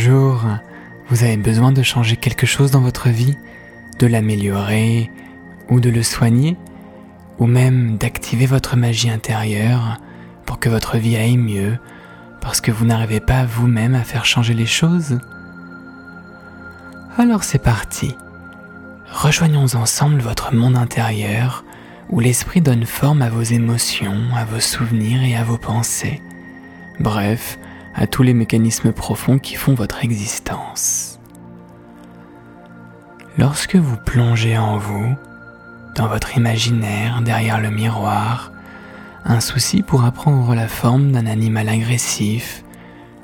jour, vous avez besoin de changer quelque chose dans votre vie, de l'améliorer ou de le soigner, ou même d'activer votre magie intérieure pour que votre vie aille mieux, parce que vous n'arrivez pas vous-même à faire changer les choses Alors c'est parti. Rejoignons ensemble votre monde intérieur où l'esprit donne forme à vos émotions, à vos souvenirs et à vos pensées. Bref, tous les mécanismes profonds qui font votre existence. Lorsque vous plongez en vous, dans votre imaginaire, derrière le miroir, un souci pourra prendre la forme d'un animal agressif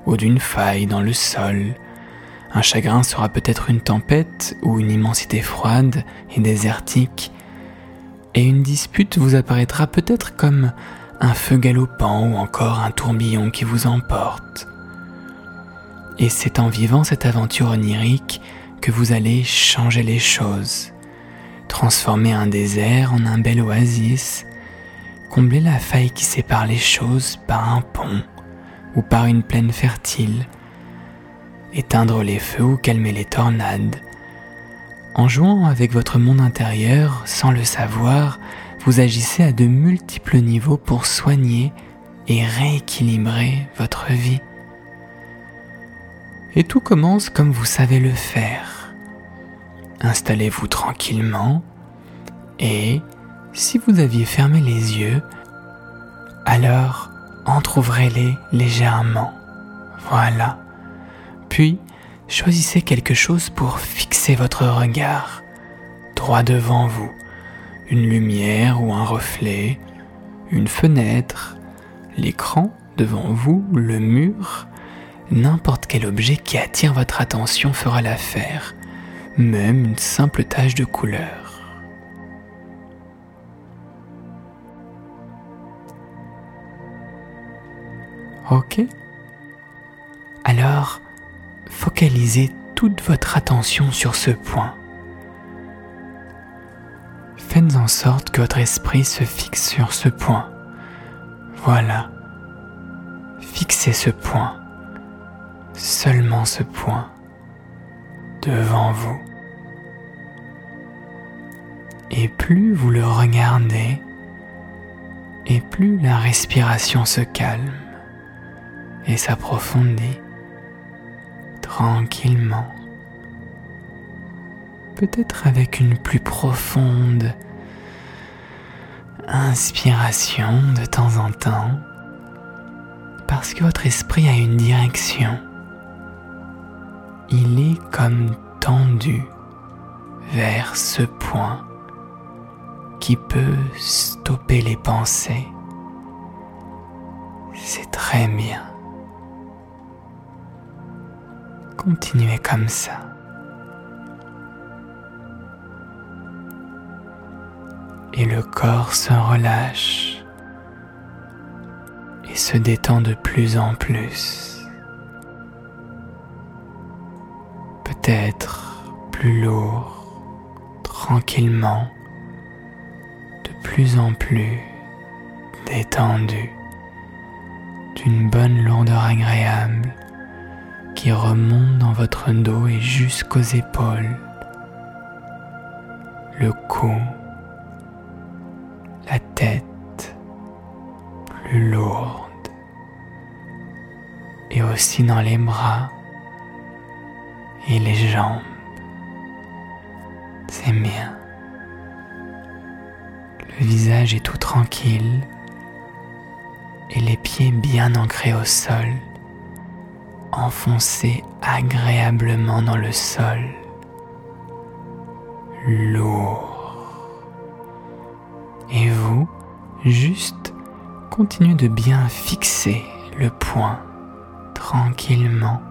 ou d'une faille dans le sol. Un chagrin sera peut-être une tempête ou une immensité froide et désertique. Et une dispute vous apparaîtra peut-être comme un feu galopant ou encore un tourbillon qui vous emporte. Et c'est en vivant cette aventure onirique que vous allez changer les choses, transformer un désert en un bel oasis, combler la faille qui sépare les choses par un pont ou par une plaine fertile, éteindre les feux ou calmer les tornades. En jouant avec votre monde intérieur sans le savoir, vous agissez à de multiples niveaux pour soigner et rééquilibrer votre vie. Et tout commence comme vous savez le faire. Installez-vous tranquillement et si vous aviez fermé les yeux, alors entrouvrez-les légèrement. Voilà. Puis, choisissez quelque chose pour fixer votre regard droit devant vous une lumière ou un reflet, une fenêtre, l'écran devant vous, le mur, n'importe quel objet qui attire votre attention fera l'affaire, même une simple tache de couleur. Ok Alors, focalisez toute votre attention sur ce point. En sorte que votre esprit se fixe sur ce point. Voilà. Fixez ce point. Seulement ce point. Devant vous. Et plus vous le regardez, et plus la respiration se calme et s'approfondit tranquillement peut-être avec une plus profonde inspiration de temps en temps, parce que votre esprit a une direction. Il est comme tendu vers ce point qui peut stopper les pensées. C'est très bien. Continuez comme ça. Et le corps se relâche et se détend de plus en plus. Peut-être plus lourd, tranquillement, de plus en plus détendu, d'une bonne lourdeur agréable qui remonte dans votre dos et jusqu'aux épaules, le cou la tête plus lourde et aussi dans les bras et les jambes. C'est bien. Le visage est tout tranquille et les pieds bien ancrés au sol, enfoncés agréablement dans le sol. Lourd. Et vous, juste, continuez de bien fixer le point tranquillement.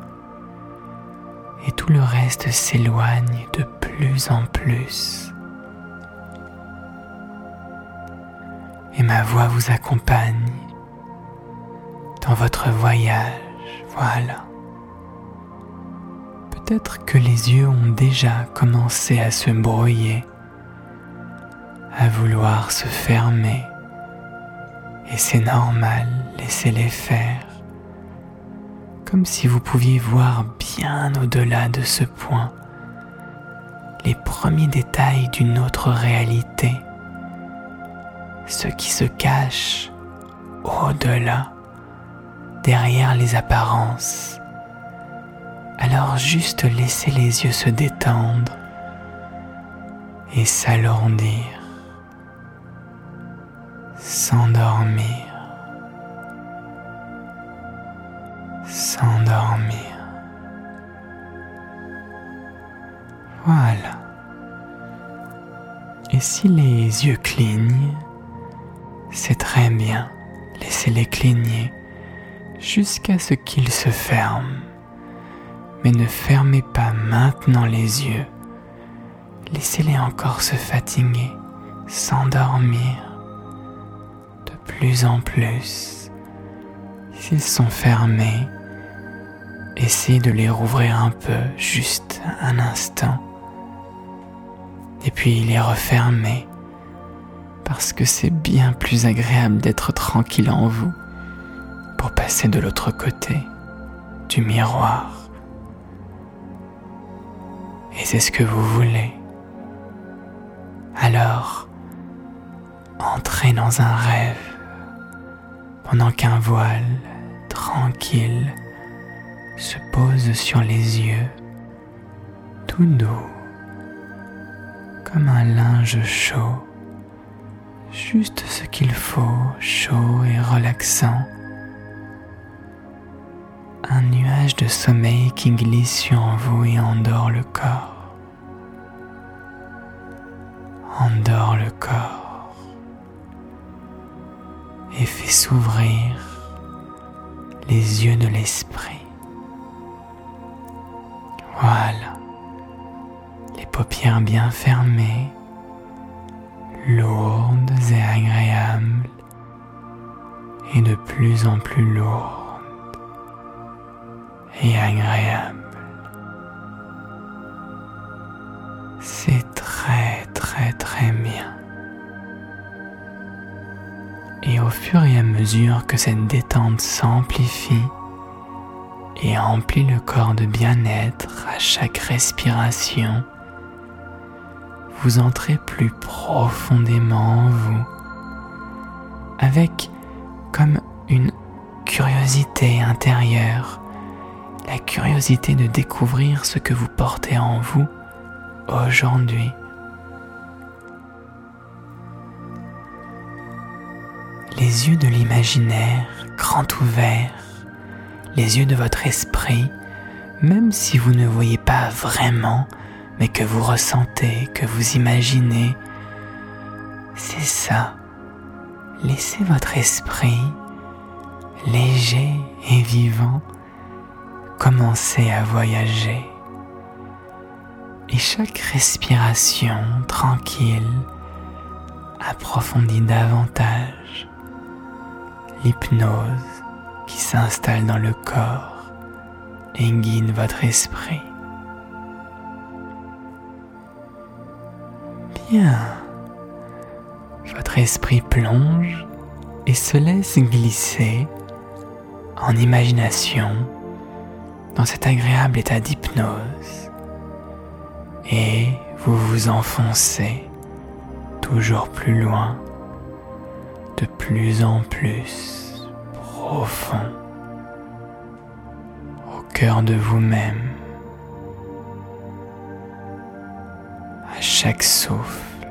Et tout le reste s'éloigne de plus en plus. Et ma voix vous accompagne dans votre voyage. Voilà. Peut-être que les yeux ont déjà commencé à se brouiller à vouloir se fermer. Et c'est normal, laissez-les faire. comme si vous pouviez voir bien au-delà de ce point les premiers détails d'une autre réalité, ce qui se cache au-delà, derrière les apparences. Alors juste laissez les yeux se détendre et s'alourdir, s'endormir. s'endormir. Voilà. Et si les yeux clignent, c'est très bien. Laissez-les cligner jusqu'à ce qu'ils se ferment. Mais ne fermez pas maintenant les yeux. Laissez-les encore se fatiguer, s'endormir plus en plus. S'ils sont fermés, essayez de les rouvrir un peu, juste un instant, et puis les refermer, parce que c'est bien plus agréable d'être tranquille en vous pour passer de l'autre côté du miroir. Et c'est ce que vous voulez. Alors, entrez dans un rêve pendant qu'un voile tranquille se pose sur les yeux, tout doux, comme un linge chaud, juste ce qu'il faut, chaud et relaxant. Un nuage de sommeil qui glisse sur vous et endort le corps. Endort le corps et fait s'ouvrir les yeux de l'esprit. Voilà. Les paupières bien fermées, lourdes et agréables, et de plus en plus lourdes et agréables. C'est et à mesure que cette détente s'amplifie, et emplit le corps de bien-être à chaque respiration, vous entrez plus profondément en vous, avec comme une curiosité intérieure, la curiosité de découvrir ce que vous portez en vous aujourd'hui. Les yeux de l'imaginaire grand ouverts les yeux de votre esprit, même si vous ne voyez pas vraiment, mais que vous ressentez, que vous imaginez. C'est ça. Laissez votre esprit, léger et vivant, commencer à voyager. Et chaque respiration tranquille approfondit davantage l'hypnose qui s'installe dans le corps et guide votre esprit. Bien. Votre esprit plonge et se laisse glisser en imagination dans cet agréable état d'hypnose. Et vous vous enfoncez toujours plus loin, de plus en plus profond au cœur de vous-même. À chaque souffle,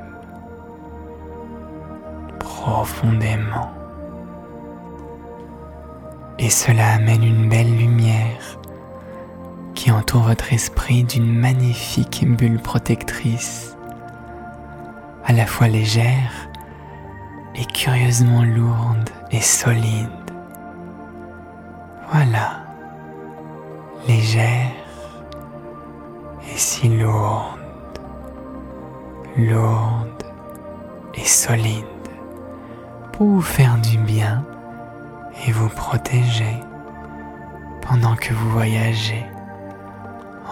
profondément. Et cela amène une belle lumière qui entoure votre esprit d'une magnifique bulle protectrice, à la fois légère et curieusement lourde et solide. Voilà, légère et si lourde, lourde et solide pour vous faire du bien et vous protéger pendant que vous voyagez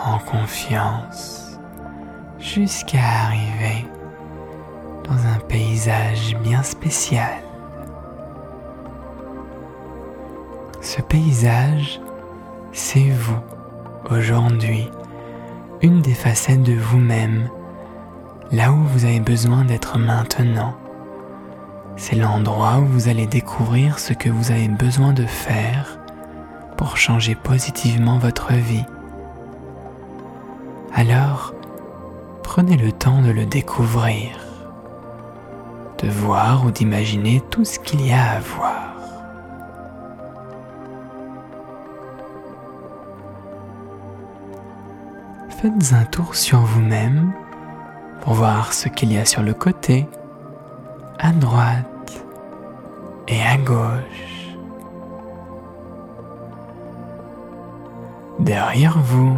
en confiance jusqu'à arriver dans un paysage bien spécial. Ce paysage c'est vous, aujourd'hui, une des facettes de vous-même, là où vous avez besoin d'être maintenant. C'est l'endroit où vous allez découvrir ce que vous avez besoin de faire pour changer positivement votre vie. Alors, prenez le temps de le découvrir, de voir ou d'imaginer tout ce qu'il y a à voir. Faites un tour sur vous-même pour voir ce qu'il y a sur le côté, à droite et à gauche. Derrière vous,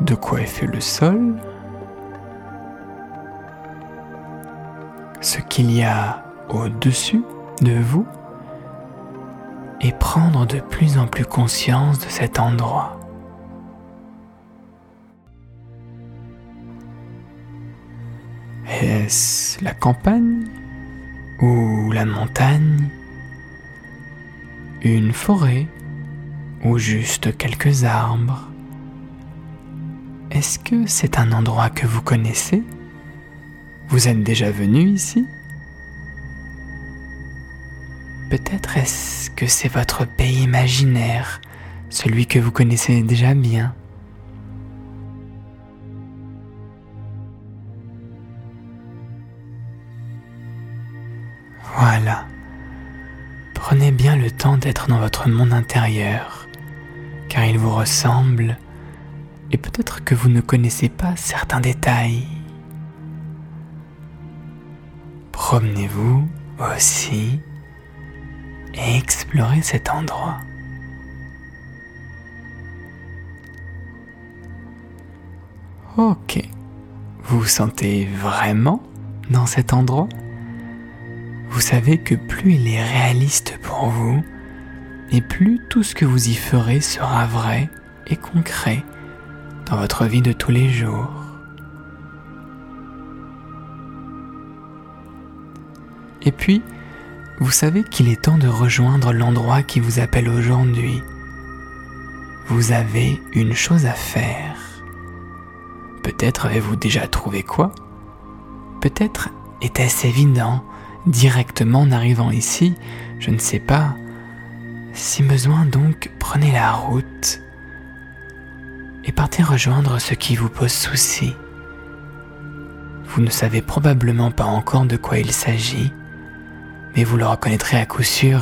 de quoi est fait le sol, qu'il y a au-dessus de vous et prendre de plus en plus conscience de cet endroit. Est-ce la campagne ou la montagne Une forêt ou juste quelques arbres? Est-ce que c'est un endroit que vous connaissez? Vous êtes déjà venu ici? Peut-être est-ce que c'est votre pays imaginaire, celui que vous connaissez déjà bien. Voilà. Prenez bien le temps d'être dans votre monde intérieur, car il vous ressemble, et peut-être que vous ne connaissez pas certains détails. Promenez-vous aussi et explorez cet endroit. Ok, vous vous sentez vraiment dans cet endroit? Vous savez que plus il est réaliste pour vous, et plus tout ce que vous y ferez sera vrai et concret dans votre vie de tous les jours. Et puis, vous savez qu'il est temps de rejoindre l'endroit qui vous appelle aujourd'hui. Vous avez une chose à faire. Peut-être avez-vous déjà trouvé quoi? Peut-être était-ce évident directement en arrivant ici, je ne sais pas. Si besoin donc, prenez la route et partez rejoindre ce qui vous pose souci. Vous ne savez probablement pas encore de quoi il s'agit, mais vous le reconnaîtrez à coup sûr.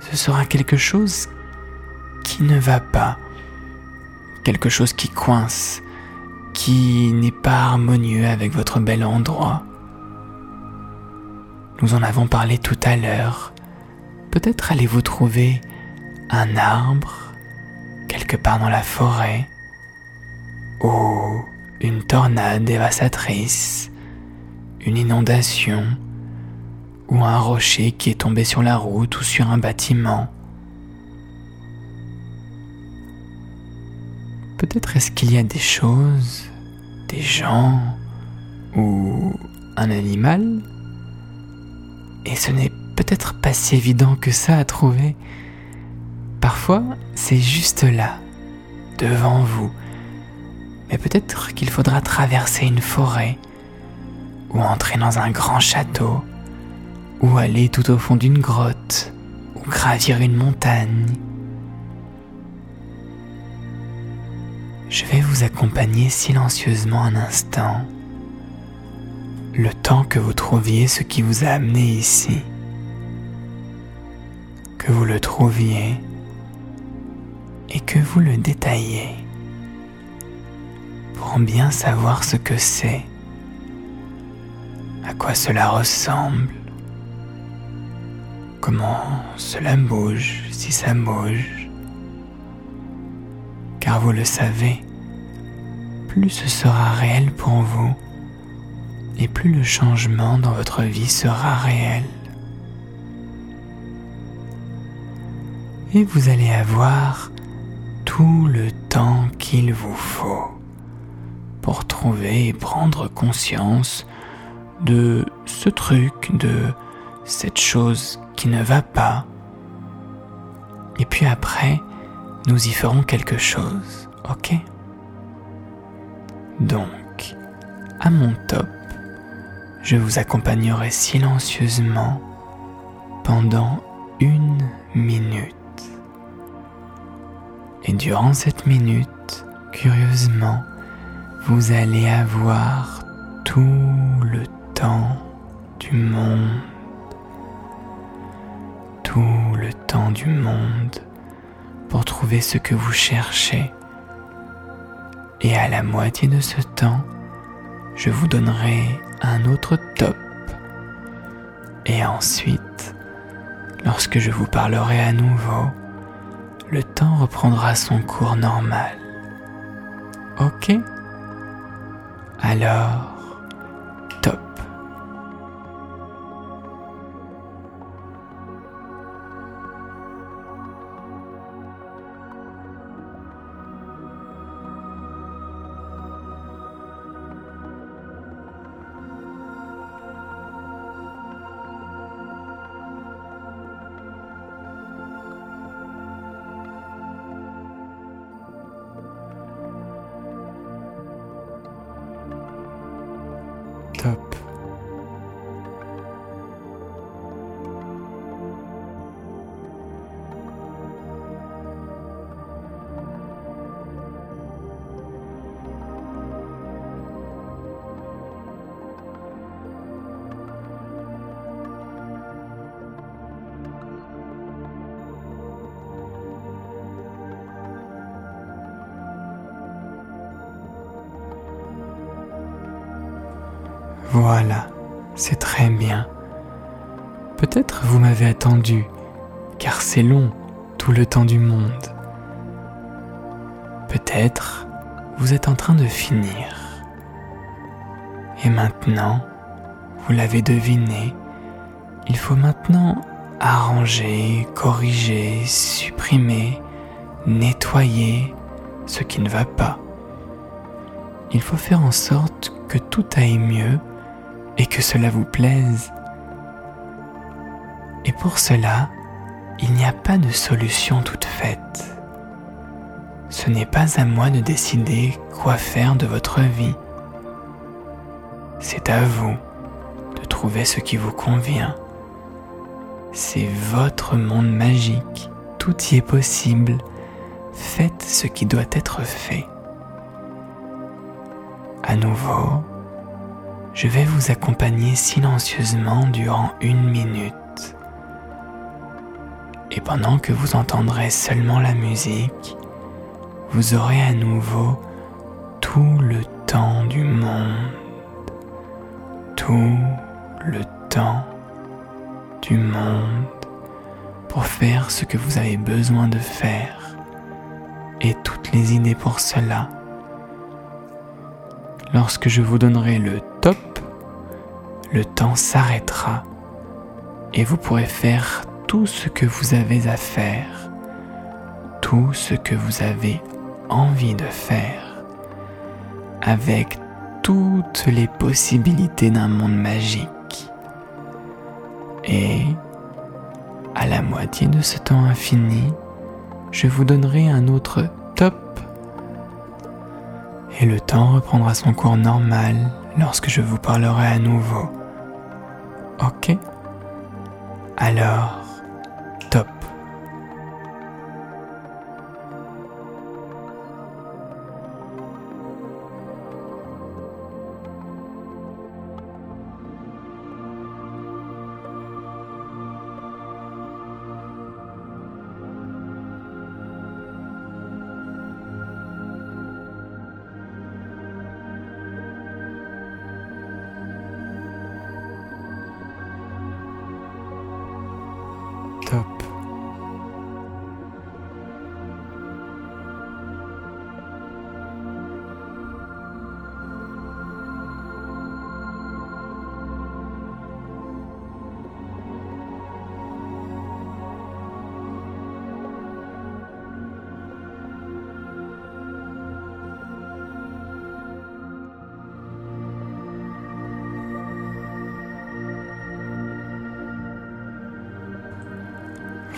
Ce sera quelque chose qui ne va pas, quelque chose qui coince, qui n'est pas harmonieux avec votre bel endroit. Nous en avons parlé tout à l'heure. Peut-être allez-vous trouver un arbre quelque part dans la forêt ou une tornade dévastatrice une inondation ou un rocher qui est tombé sur la route ou sur un bâtiment. Peut-être est-ce qu'il y a des choses, des gens ou un animal et ce n'est peut-être pas si évident que ça à trouver. Parfois, c'est juste là, devant vous. Mais peut-être qu'il faudra traverser une forêt ou entrer dans un grand château, ou aller tout au fond d'une grotte, ou gravir une montagne. Je vais vous accompagner silencieusement un instant, le temps que vous trouviez ce qui vous a amené ici, que vous le trouviez et que vous le détailliez pour bien savoir ce que c'est à quoi cela ressemble, comment cela bouge, si ça bouge? Car vous le savez, plus ce sera réel pour vous, et plus le changement dans votre vie sera réel. Et vous allez avoir tout le temps qu'il vous faut pour trouver et prendre conscience de ce truc, de cette chose qui ne va pas. Et puis après, nous y ferons quelque chose, ok? Donc, à mon top, je vous accompagnerai silencieusement pendant une minute. Et durant cette minute, curieusement, vous allez avoir tout le du monde. Tout le temps du monde pour trouver ce que vous cherchez. Et à la moitié de ce temps, je vous donnerai un autre top. Et ensuite, lorsque je vous parlerai à nouveau, le temps reprendra son cours normal. Ok? Alors, Voilà, c'est très bien. Peut-être vous m'avez attendu, car c'est long, tout le temps du monde. Peut-être vous êtes en train de finir. Et maintenant, vous l'avez deviné, il faut maintenant arranger, corriger, supprimer, nettoyer ce qui ne va pas. Il faut faire en sorte que tout aille mieux et que cela vous plaise. Et pour cela, il n'y a pas de solution toute faite. Ce n'est pas à moi de décider quoi faire de votre vie. C'est à vous de trouver ce qui vous convient. C'est votre monde magique, tout y est possible. Faites ce qui doit être fait. À nouveau, je vais vous accompagner silencieusement durant une minute. Et pendant que vous entendrez seulement la musique, vous aurez à nouveau tout le temps du monde. Tout le temps du monde pour faire ce que vous avez besoin de faire et toutes les idées pour cela Lorsque je vous donnerai le top, le temps s'arrêtera et vous pourrez faire tout ce que vous avez à faire, tout ce que vous avez envie de faire, avec toutes les possibilités d'un monde magique. Et à la moitié de ce temps infini, je vous donnerai un autre top et le temps reprendra son cours normal lorsque je vous parlerai à nouveau. Ok? Alors,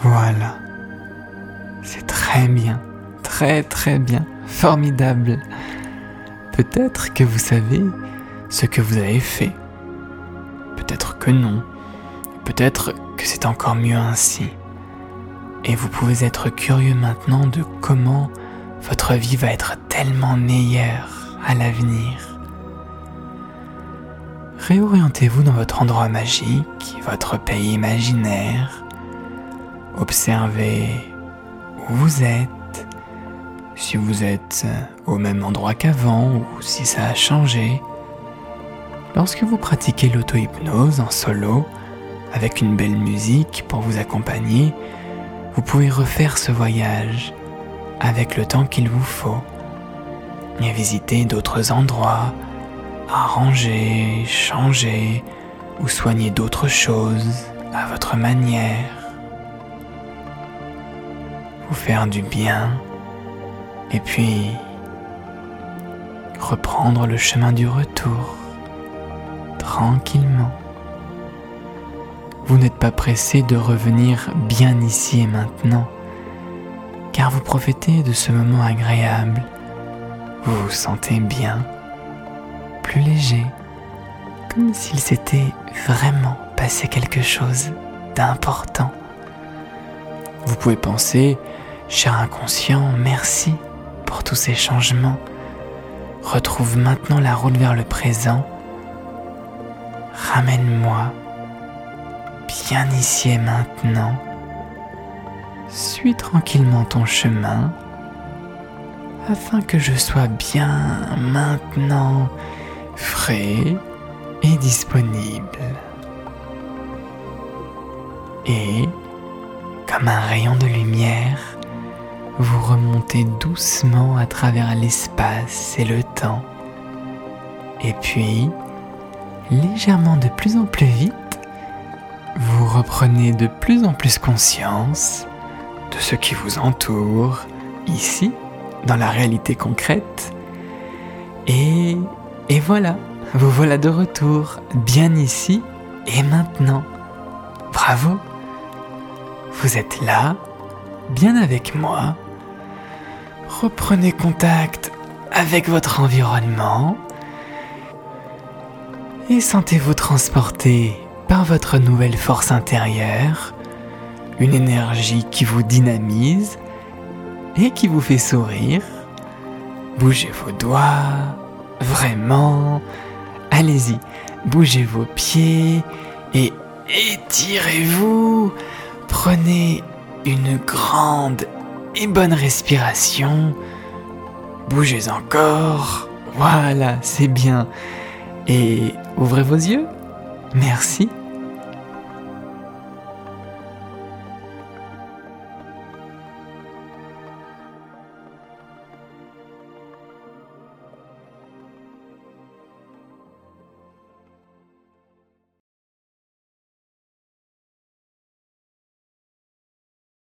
Voilà. C'est très bien, très très bien, formidable. Peut-être que vous savez ce que vous avez fait. Peut-être que non. Peut-être que c'est encore mieux ainsi. Et vous pouvez être curieux maintenant de comment votre vie va être tellement meilleure à l'avenir. Réorientez-vous dans votre endroit magique, votre pays imaginaire. Observez où vous êtes, si vous êtes au même endroit qu'avant ou si ça a changé. Lorsque vous pratiquez l'auto-hypnose en solo, avec une belle musique pour vous accompagner, vous pouvez refaire ce voyage avec le temps qu'il vous faut et visiter d'autres endroits, arranger, changer ou soigner d'autres choses à votre manière. Faire du bien et puis reprendre le chemin du retour tranquillement. Vous n'êtes pas pressé de revenir bien ici et maintenant, car vous profitez de ce moment agréable. Vous vous sentez bien, plus léger, comme s'il s'était vraiment passé quelque chose d'important. Vous pouvez penser, cher inconscient, merci pour tous ces changements. Retrouve maintenant la route vers le présent. Ramène-moi bien ici et maintenant. Suis tranquillement ton chemin afin que je sois bien maintenant frais et disponible. Et, comme un rayon de lumière, vous remontez doucement à travers l'espace et le temps. Et puis, légèrement de plus en plus vite, vous reprenez de plus en plus conscience de ce qui vous entoure ici, dans la réalité concrète. Et, voilà, vous voilà de retour, bien ici et maintenant. Bravo Vous êtes là, bien avec moi. Reprenez contact avec votre environnement et sentez-vous transporter par votre nouvelle force intérieure, une énergie qui vous dynamise et qui vous fait sourire. Bougez vos doigts, vraiment. Allez-y, bougez vos pieds et étirez-vous. Prenez une grande et bonne respiration. Bougez encore. Voilà, c'est bien. Et ouvrez vos yeux. Merci